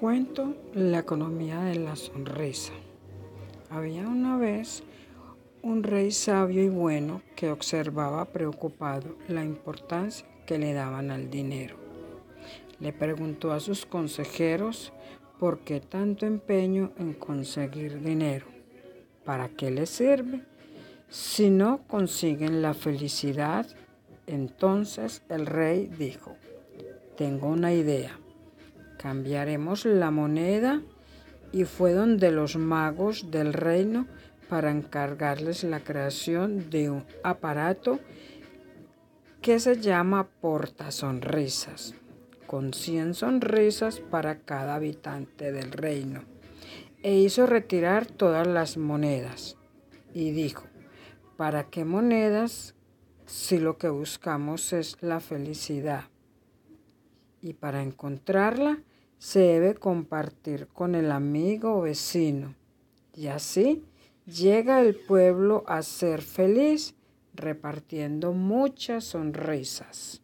Cuento la economía de la sonrisa. Había una vez un rey sabio y bueno que observaba preocupado la importancia que le daban al dinero. Le preguntó a sus consejeros por qué tanto empeño en conseguir dinero. ¿Para qué le sirve? Si no consiguen la felicidad, entonces el rey dijo, tengo una idea cambiaremos la moneda y fue donde los magos del reino para encargarles la creación de un aparato que se llama porta sonrisas, con 100 sonrisas para cada habitante del reino, e hizo retirar todas las monedas y dijo, ¿para qué monedas si lo que buscamos es la felicidad? Y para encontrarla se debe compartir con el amigo o vecino. Y así llega el pueblo a ser feliz repartiendo muchas sonrisas.